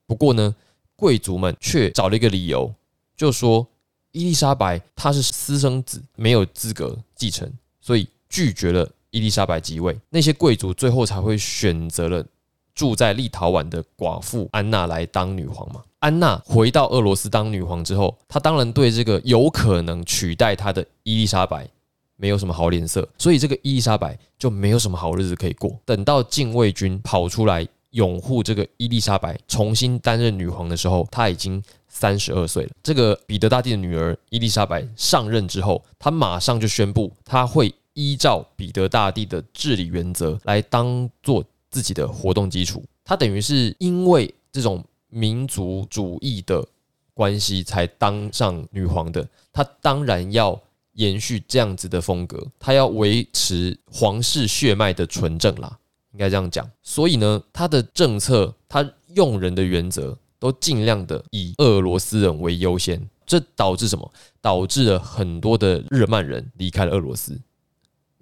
不过呢，贵族们却找了一个理由，就说伊丽莎白她是私生子，没有资格继承，所以拒绝了伊丽莎白即位。那些贵族最后才会选择了住在立陶宛的寡妇安娜来当女皇嘛。安娜回到俄罗斯当女皇之后，她当然对这个有可能取代她的伊丽莎白没有什么好脸色，所以这个伊丽莎白就没有什么好日子可以过。等到禁卫军跑出来拥护这个伊丽莎白重新担任女皇的时候，她已经三十二岁了。这个彼得大帝的女儿伊丽莎白上任之后，她马上就宣布，她会依照彼得大帝的治理原则来当做自己的活动基础。他等于是因为这种民族主义的关系才当上女皇的，他当然要延续这样子的风格，他要维持皇室血脉的纯正啦，应该这样讲。所以呢，他的政策，他用人的原则都尽量的以俄罗斯人为优先，这导致什么？导致了很多的日耳曼人离开了俄罗斯。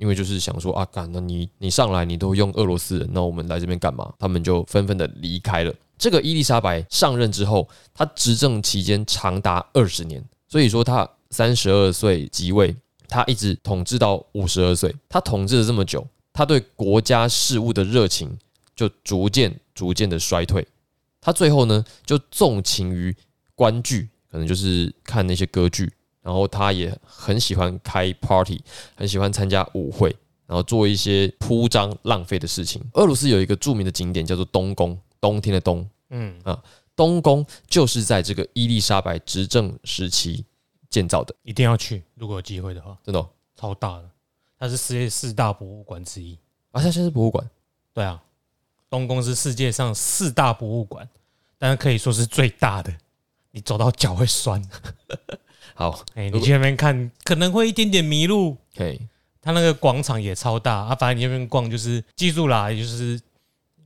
因为就是想说啊，干，那你你上来你都用俄罗斯人，那我们来这边干嘛？他们就纷纷的离开了。这个伊丽莎白上任之后，她执政期间长达二十年，所以说她三十二岁即位，她一直统治到五十二岁。她统治了这么久，她对国家事务的热情就逐渐逐渐的衰退。她最后呢，就纵情于观剧，可能就是看那些歌剧。然后他也很喜欢开 party，很喜欢参加舞会，然后做一些铺张浪费的事情。俄罗斯有一个著名的景点叫做东宫，冬天的冬，嗯。啊，东宫就是在这个伊丽莎白执政时期建造的，一定要去，如果有机会的话，真的超大的，它是世界四大博物馆之一。啊，它现在是博物馆，对啊，东宫是世界上四大博物馆，但是可以说是最大的，你走到脚会酸。好，哎，你去那边看可能会一点点迷路。可他那个广场也超大啊，反正你那边逛就是记住啦，就是，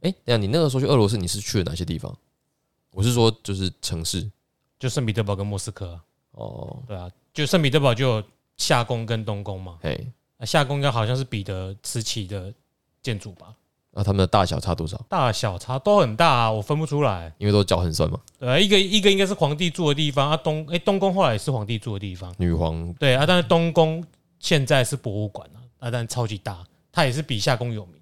哎，等下你那个时候去俄罗斯，你是去了哪些地方？我是说，就是城市，就圣彼得堡跟莫斯科。哦，对啊，就圣彼得堡就有夏宫跟东宫嘛。嘿，夏宫应该好像是彼得时期的建筑吧。那他们的大小差多少？大小差都很大啊，我分不出来，因为都脚很酸嘛。对啊，一个一个应该是皇帝住的地方啊，东哎东宫后来也是皇帝住的地方。女皇对啊，但是东宫现在是博物馆啊，啊，但超级大，它也是比夏宫有名。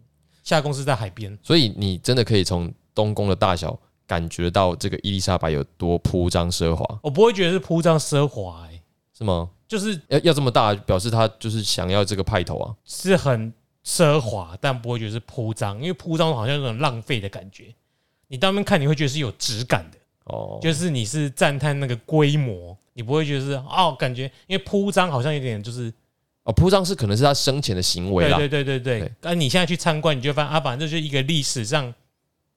夏宫是在海边，所以你真的可以从东宫的大小感觉到这个伊丽莎白有多铺张奢华。我不会觉得是铺张奢华，哎，是吗？就是要要这么大，表示他就是想要这个派头啊，是很。奢华，但不会觉得是铺张，因为铺张好像有种浪费的感觉。你当面看，你会觉得是有质感的哦，就是你是赞叹那个规模，你不会觉得是哦，感觉因为铺张好像有点就是哦，铺张是可能是他生前的行为啦。对对对对对。但你现在去参观，你就发现啊，反正就是一个历史上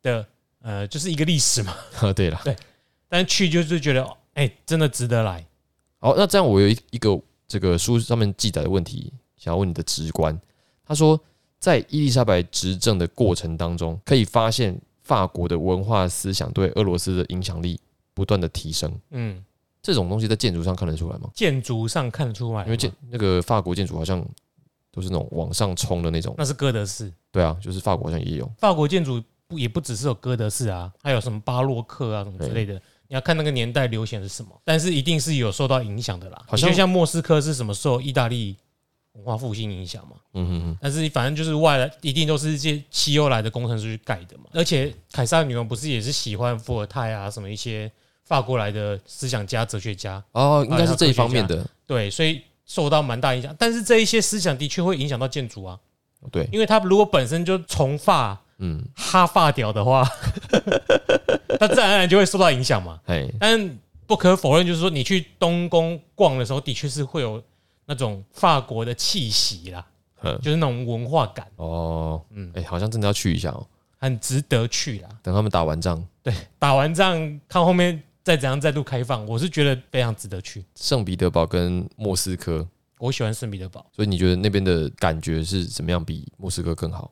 的呃，就是一个历史嘛。对了，对，但去就是觉得哎，真的值得来。好，那这样我有一一个这个书上面记载的问题，想要问你的直观。他说，在伊丽莎白执政的过程当中，可以发现法国的文化思想对俄罗斯的影响力不断的提升。嗯，这种东西在建筑上看得出来吗？建筑上看得出来，因为建那个法国建筑好像都是那种往上冲的那种。那是哥德式。对啊，就是法国好像也有。法国建筑不也不只是有哥德式啊，还有什么巴洛克啊什么之类的。你要看那个年代流行是什么，但是一定是有受到影响的啦。好像像莫斯科是什么受意大利？文化复兴影响嘛，嗯哼哼，但是反正就是外来，一定都是这些西欧来的工程师去盖的嘛。而且凯撒女王不是也是喜欢伏尔泰啊，什么一些法国来的思想家、哲学家哦，应该是这一方面的。对，所以受到蛮大影响。但是这一些思想的确会影响到建筑啊。对，因为他如果本身就从发，嗯，哈发屌的话，那自然而然就会受到影响嘛。哎，但不可否认，就是说你去东宫逛的时候，的确是会有。那种法国的气息啦，就是那种文化感哦，嗯，哎，好像真的要去一下哦，很值得去啦。等他们打完仗，对，打完仗看后面再怎样再度开放，我是觉得非常值得去。圣彼得堡跟莫斯科，我喜欢圣彼得堡，所以你觉得那边的感觉是怎么样？比莫斯科更好？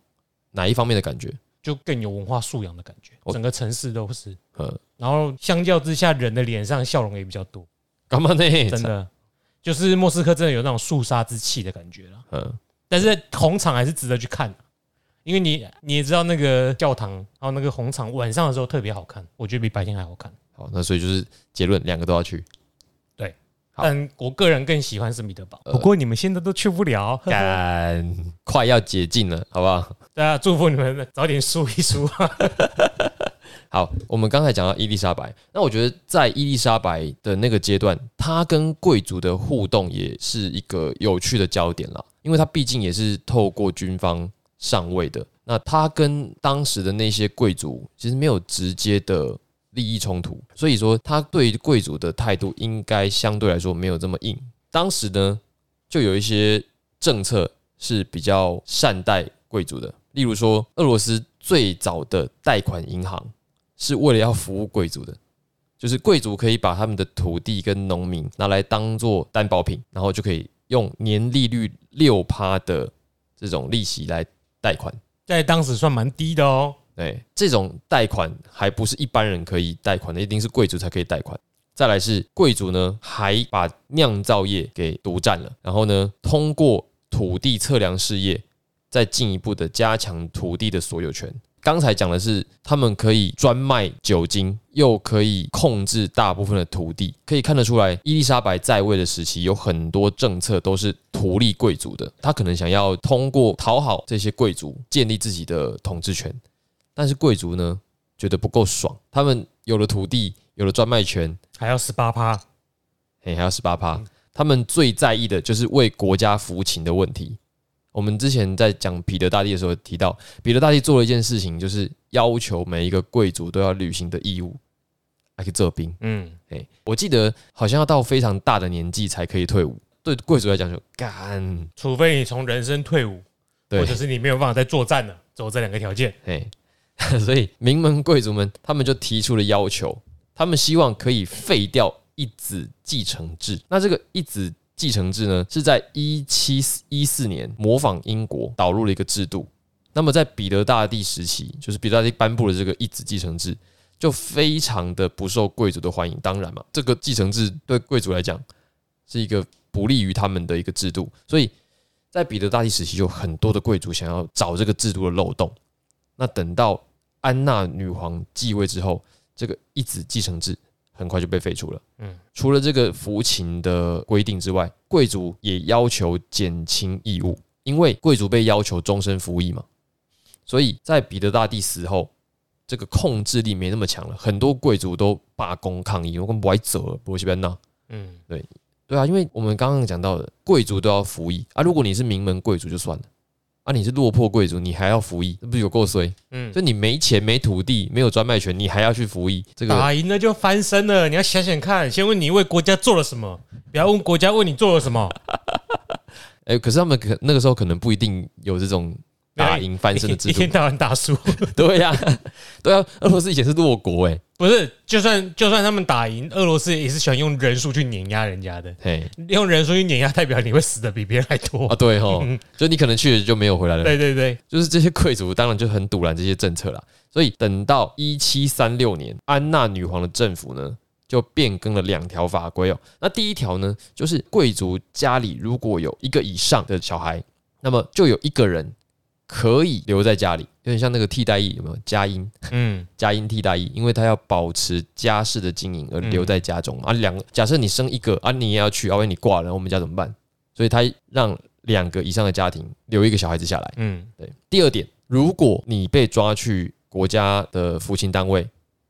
哪一方面的感觉？就更有文化素养的感觉，整个城市都是，嗯，然后相较之下，人的脸上笑容也比较多。干嘛呢？真的。就是莫斯科真的有那种肃杀之气的感觉了，嗯，但是红场还是值得去看，因为你你也知道那个教堂，然后那个红场晚上的时候特别好看，我觉得比白天还好看。好，那所以就是结论，两个都要去。对，但我个人更喜欢圣彼得堡，不过你们现在都去不了，赶快要解禁了，好不好？大家祝福你们早点输一输。好，我们刚才讲到伊丽莎白，那我觉得在伊丽莎白的那个阶段，她跟贵族的互动也是一个有趣的焦点了，因为她毕竟也是透过军方上位的，那她跟当时的那些贵族其实没有直接的利益冲突，所以说她对贵族的态度应该相对来说没有这么硬。当时呢，就有一些政策是比较善待贵族的，例如说俄罗斯最早的贷款银行。是为了要服务贵族的，就是贵族可以把他们的土地跟农民拿来当做担保品，然后就可以用年利率六趴的这种利息来贷款，在当时算蛮低的哦。对，这种贷款还不是一般人可以贷款的，一定是贵族才可以贷款。再来是贵族呢，还把酿造业给独占了，然后呢，通过土地测量事业，再进一步的加强土地的所有权。刚才讲的是他们可以专卖酒精，又可以控制大部分的土地，可以看得出来，伊丽莎白在位的时期有很多政策都是图利贵族的。他可能想要通过讨好这些贵族，建立自己的统治权，但是贵族呢觉得不够爽，他们有了土地，有了专卖权，还要十八趴，嘿，还要十八趴。他们最在意的就是为国家服勤的问题。我们之前在讲彼得大帝的时候提到，彼得大帝做了一件事情，就是要求每一个贵族都要履行的义务，来去做兵。嗯，哎，我记得好像要到非常大的年纪才可以退伍。对贵族来讲，就干，除非你从人生退伍，或者是你没有办法再作战了，只有这两个条件。哎，所以名门贵族们他们就提出了要求，他们希望可以废掉一子继承制。那这个一子。继承制呢，是在一七一四年模仿英国导入了一个制度。那么在彼得大帝时期，就是彼得大帝颁布了这个一子继承制，就非常的不受贵族的欢迎。当然嘛，这个继承制对贵族来讲是一个不利于他们的一个制度，所以在彼得大帝时期，有很多的贵族想要找这个制度的漏洞。那等到安娜女皇继位之后，这个一子继承制。很快就被废除了。嗯，除了这个服勤的规定之外，贵族也要求减轻义务，因为贵族被要求终身服役嘛。所以在彼得大帝死后，这个控制力没那么强了，很多贵族都罢工抗议，我跟不爱走了，不会去边闹。嗯，对，对啊，因为我们刚刚讲到的，贵族都要服役啊。如果你是名门贵族就算了。啊，你是落魄贵族，你还要服役，那不是有够衰？嗯，就你没钱、没土地、没有专卖权，你还要去服役，这个打赢了就翻身了。你要想想看，先问你为国家做了什么，不要问国家为你做了什么。哎，可是他们可那个时候可能不一定有这种。打赢翻身的制度，一天到晚打输，对呀，对啊，俄罗斯以前是弱国哎，不是，就算就算他们打赢，俄罗斯也是喜欢用人数去碾压人家的，嘿，用人数去碾压，代表你会死的比别人还多。啊，对哈，就你可能去了就没有回来了，对对对，就是这些贵族当然就很堵拦这些政策啦，所以等到一七三六年，安娜女皇的政府呢就变更了两条法规哦，那第一条呢就是贵族家里如果有一个以上的小孩，那么就有一个人。可以留在家里，有点像那个替代役，有没有家音？嗯，家音替代役，因为他要保持家事的经营而留在家中啊。两个假设你生一个啊，你也要去，啊，万一你挂了，我们家怎么办？所以他让两个以上的家庭留一个小孩子下来。嗯，对。第二点，如果你被抓去国家的服勤单位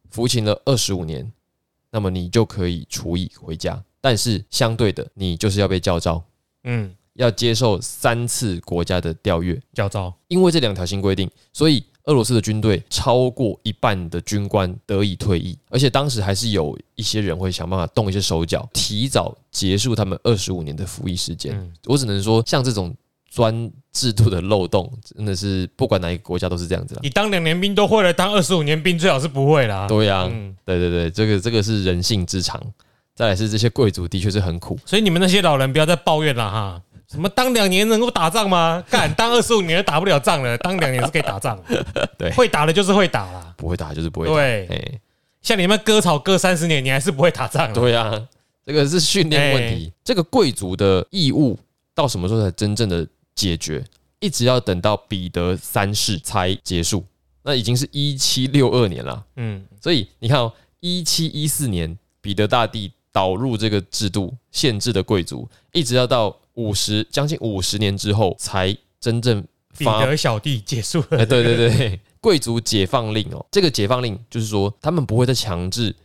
服勤了二十五年，那么你就可以除以回家，但是相对的，你就是要被叫招。嗯。要接受三次国家的调阅教招，因为这两条新规定，所以俄罗斯的军队超过一半的军官得以退役，而且当时还是有一些人会想办法动一些手脚，提早结束他们二十五年的服役时间。我只能说，像这种专制度的漏洞，真的是不管哪一个国家都是这样子。你当两年兵都会了，当二十五年兵最好是不会啦。对呀，对对对，这个这个是人性之常。再来是这些贵族的确是很苦，所以你们那些老人不要再抱怨了哈。什么当两年能够打仗吗？干当二十五年打不了仗了，当两年是可以打仗。对，会打的就是会打啦，不会打就是不会。对，像你们割草割三十年，你还是不会打仗。对啊，这个是训练问题。这个贵族的义务到什么时候才真正的解决？一直要等到彼得三世才结束，那已经是一七六二年了。嗯，所以你看哦，一七一四年彼得大帝导入这个制度，限制的贵族，一直要到。五十将近五十年之后，才真正彼得小弟结束了。哎，对对对，贵族解放令哦，这个解放令就是说，他们不会再强制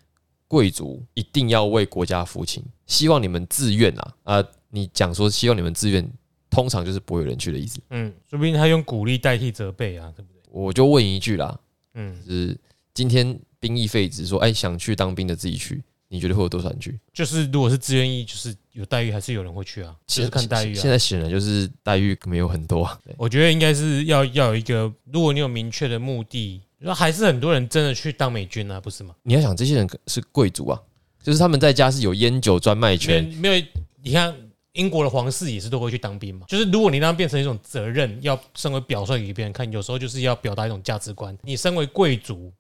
贵族一定要为国家服勤，希望你们自愿啊啊！你讲说希望你们自愿，通常就是不会有人去的意思。嗯，说不定他用鼓励代替责备啊，对不对？我就问一句啦，嗯，是今天兵役废止，说哎想去当兵的自己去。你觉得会有多少人去？就是如果是自愿意，就是有待遇，还是有人会去啊？其实看待遇啊。现在显然就是待遇没有很多。啊我觉得应该是要要有一个，如果你有明确的目的，那还是很多人真的去当美军啊，不是吗？你要想，这些人是贵族啊，就是他们在家是有烟酒专卖权，没有，你看英国的皇室也是都会去当兵嘛。就是如果你让变成一种责任，要身为表率给别人看，有时候就是要表达一种价值观。你身为贵族，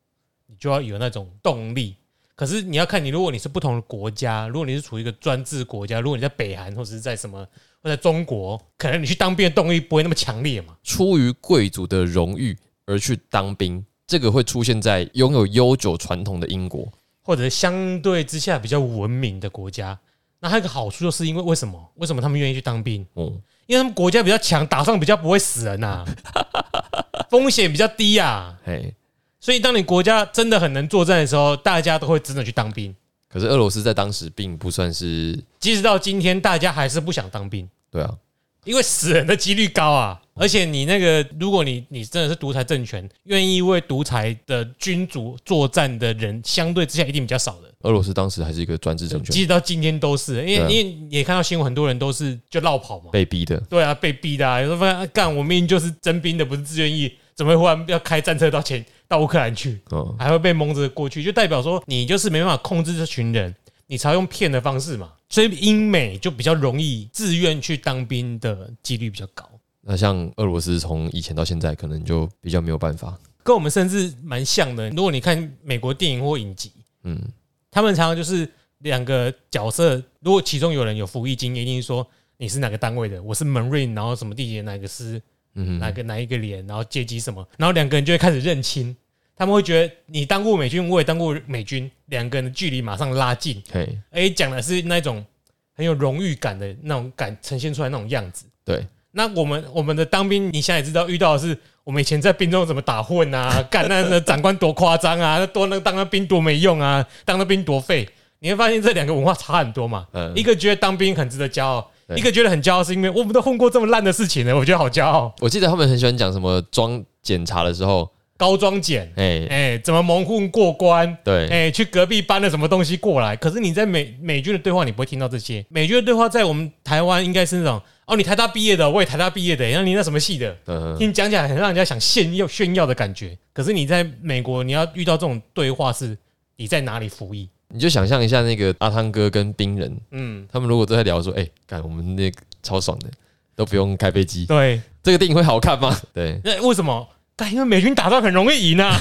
你就要有那种动力。可是你要看你，如果你是不同的国家，如果你是处于一个专制国家，如果你在北韩或者是在什么或在中国，可能你去当兵的动力不会那么强烈嘛。出于贵族的荣誉而去当兵，这个会出现在拥有悠久传统的英国，或者相对之下比较文明的国家。那还有一个好处，就是因为为什么？为什么他们愿意去当兵？嗯，因为他们国家比较强，打仗比较不会死人呐，风险比较低呀。嘿。所以，当你国家真的很能作战的时候，大家都会真的去当兵。可是，俄罗斯在当时并不算是，即使到今天，大家还是不想当兵。对啊，因为死人的几率高啊。而且，你那个，如果你你真的是独裁政权，愿意为独裁的君主作战的人，相对之下一定比较少的。俄罗斯当时还是一个专制政权，即使到今天都是，因为因为也看到新闻，很多人都是就绕跑嘛，被逼的。对啊，被逼的。有时候发现干，我明明就是征兵的，不是自愿意。怎么会忽然要开战车到前到乌克兰去？哦，还会被蒙着过去，就代表说你就是没办法控制这群人，你才用骗的方式嘛。所以英美就比较容易自愿去当兵的几率比较高。那像俄罗斯从以前到现在，可能就比较没有办法。跟我们甚至蛮像的。如果你看美国电影或影集，嗯，他们常常就是两个角色，如果其中有人有服役经验，一定说你是哪个单位的，我是 Marine，然后什么地点哪个师。哪个哪一个连，然后阶级什么，然后两个人就会开始认亲，他们会觉得你当过美军，我也当过美军，两个人的距离马上拉近。对哎，讲的是那种很有荣誉感的那种感，呈现出来那种样子。对，那我们我们的当兵，你现在也知道，遇到的是我们以前在兵中怎么打混啊，干那那长官多夸张啊，那多那当了兵多没用啊，当那兵多废。你会发现这两个文化差很多嘛。嗯，一个觉得当兵很值得骄傲。一个觉得很骄傲，是因为我们都混过这么烂的事情呢，我觉得好骄傲。我记得他们很喜欢讲什么装检查的时候，高装检，哎哎，怎么蒙混过关？对，哎，去隔壁搬了什么东西过来？可是你在美美军的对话，你不会听到这些。美军的对话在我们台湾应该是那种，哦，你台大毕业的，我也台大毕业的，那你那什么系的？听讲起来很让人家想炫耀炫耀的感觉。可是你在美国，你要遇到这种对话，是你在哪里服役？你就想象一下那个阿汤哥跟兵人，嗯，他们如果都在聊说，哎，看我们那超爽的，都不用开飞机，对，这个电影会好看吗？对，那为什么？但因为美军打仗很容易赢啊，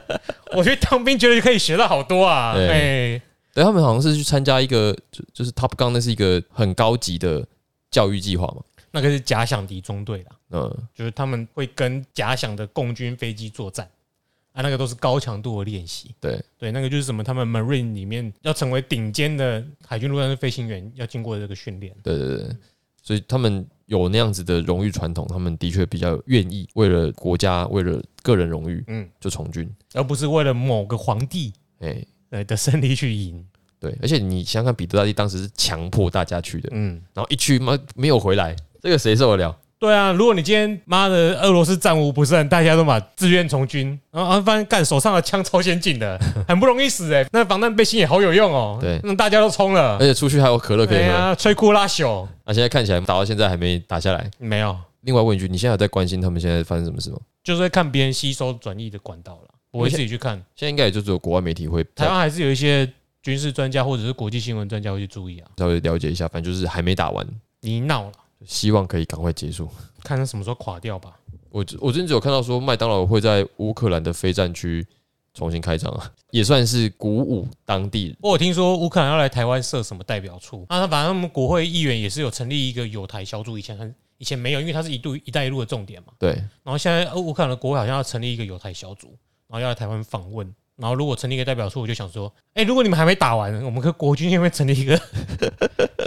我觉得当兵觉得可以学到好多啊，对，对他们好像是去参加一个，就就是 Top Gun，那是一个很高级的教育计划嘛，那个是假想敌中队啦，嗯，就是他们会跟假想的共军飞机作战。啊，那个都是高强度的练习。对对，那个就是什么？他们 Marine 里面要成为顶尖的海军陆战队飞行员，要经过这个训练。对对对，所以他们有那样子的荣誉传统，他们的确比较愿意为了国家、为了个人荣誉，嗯，就从军，而不是为了某个皇帝哎对的胜利去赢。对，而且你想想，彼得大帝当时是强迫大家去的，嗯，然后一去嘛没有回来，这个谁受得了？对啊，如果你今天妈的俄罗斯战无不胜，大家都把自愿从军，然后发现干手上的枪超先进的，很不容易死哎，那防弹背心也好有用哦。对，那大家都冲了，而且出去还有可乐可以喝，吹库拉朽。那现在看起来打到现在还没打下来，没有。另外问一句，你现在有在关心他们现在发生什么事吗？就是在看别人吸收转移的管道了，不会自己去看。现在应该也就只有国外媒体会，台湾还是有一些军事专家或者是国际新闻专家会去注意啊，稍微了解一下。反正就是还没打完，你闹了。希望可以赶快结束，看他什么时候垮掉吧。我我最近只有看到说麦当劳会在乌克兰的非战区重新开张啊，也算是鼓舞当地人。我有听说乌克兰要来台湾设什么代表处，那他反正我们国会议员也是有成立一个友台小组，以前很以前没有，因为它是一度一带一路的重点嘛。对。然后现在乌克兰的国会好像要成立一个友台小组，然后要来台湾访问。然后如果成立一个代表处，我就想说，哎，如果你们还没打完，我们跟国军那边成立一个，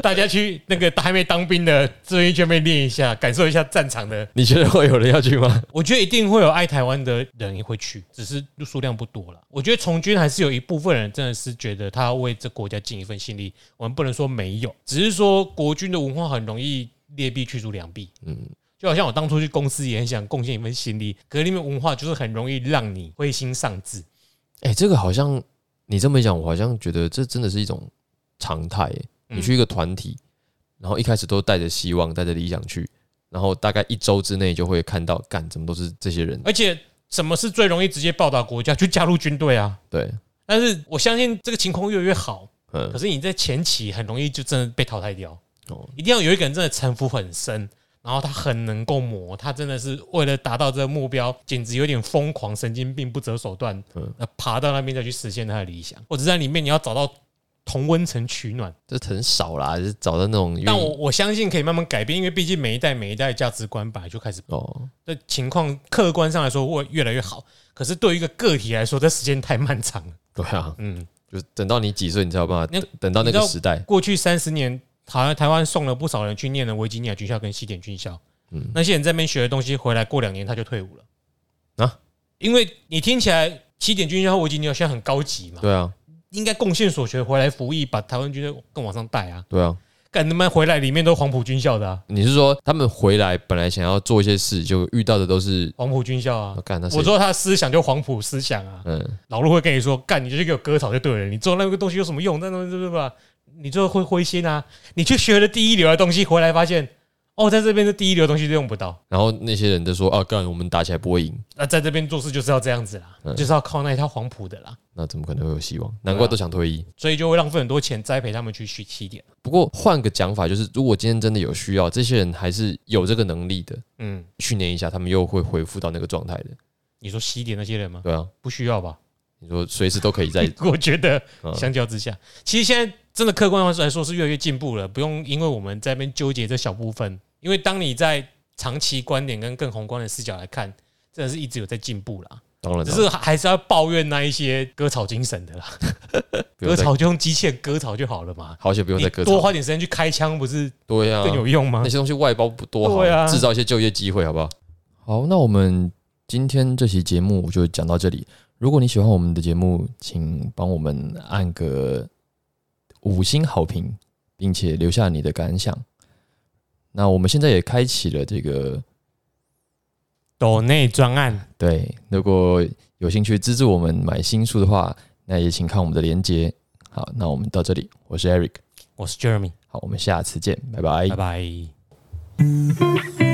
大家去那个还没当兵的志愿军那边练一下，感受一下战场的。你觉得会有人要去吗？我觉得一定会有爱台湾的人也会去，只是数量不多了。我觉得从军还是有一部分人真的是觉得他要为这国家尽一份心力。我们不能说没有，只是说国军的文化很容易劣币驱逐良币。嗯，就好像我当初去公司也很想贡献一份心力，可是里面文化就是很容易让你灰心丧志。哎，这个好像你这么一讲，我好像觉得这真的是一种常态。你去一个团体，然后一开始都带着希望、带着理想去，然后大概一周之内就会看到，干怎么都是这些人。而且什么是最容易直接报答国家？去加入军队啊。对，但是我相信这个情况越来越好。嗯，可是你在前期很容易就真的被淘汰掉。哦，一定要有一个人真的城府很深，然后他很能够磨，他真的是为了达到这个目标，简直有点疯狂、神经病、不择手段。嗯，爬到那边再去实现他的理想，或者在里面你要找到。同温层取暖，这很少啦，就是找到那种。但我我相信可以慢慢改变，因为毕竟每一代每一代价值观本来就开始哦。的情况客观上来说会越来越好，可是对于一个个体来说，这时间太漫长了。对啊，嗯，就等到你几岁，你才有办法。等到那个时代，过去三十年，好像台湾送了不少人去念了维吉尼亚军校跟西点军校。嗯，那些人在那边学的东西，回来过两年他就退伍了啊。因为你听起来西点军校和维吉尼亚现在很高级嘛。对啊。应该贡献所学回来服役，把台湾军队更往上带啊！对啊，干他妈回来里面都黄埔军校的啊！你是说他们回来本来想要做一些事，就遇到的都是黄埔军校啊？干，我说他的思想就黄埔思想啊！嗯，老陆会跟你说，干你就去给我割草就对了，你做那个东西有什么用？那东西是吧？你最后会灰心啊！你去学了第一流的东西，回来发现。哦，在这边的第一流东西都用不到，然后那些人都说：“啊，干，我们打起来不会赢。”那在这边做事就是要这样子啦，就是要靠那一套黄埔的啦。那怎么可能会有希望？难怪都想退役，所以就会浪费很多钱栽培他们去去起点。不过换个讲法，就是如果今天真的有需要，这些人还是有这个能力的。嗯，训练一下，他们又会恢复到那个状态的。你说西点那些人吗？对啊，不需要吧？你说随时都可以在？我觉得相较之下，其实现在真的客观来说是越来越进步了，不用因为我们在那边纠结这小部分。因为当你在长期观点跟更宏观的视角来看，真的是一直有在进步啦。当然，只是还是要抱怨那一些割草精神的啦。割草就用机器割草就好了嘛。好久不用再割草，多花点时间去开枪，不是对啊更有用吗？那些东西外包不多好，制造一些就业机会，好不好？好，那我们今天这期节目就讲到这里。如果你喜欢我们的节目，请帮我们按个五星好评，并且留下你的感想。那我们现在也开启了这个斗内专案，对，如果有兴趣资助我们买新书的话，那也请看我们的链接。好，那我们到这里，我是 Eric，我是 Jeremy，好，我们下次见，拜拜，拜拜。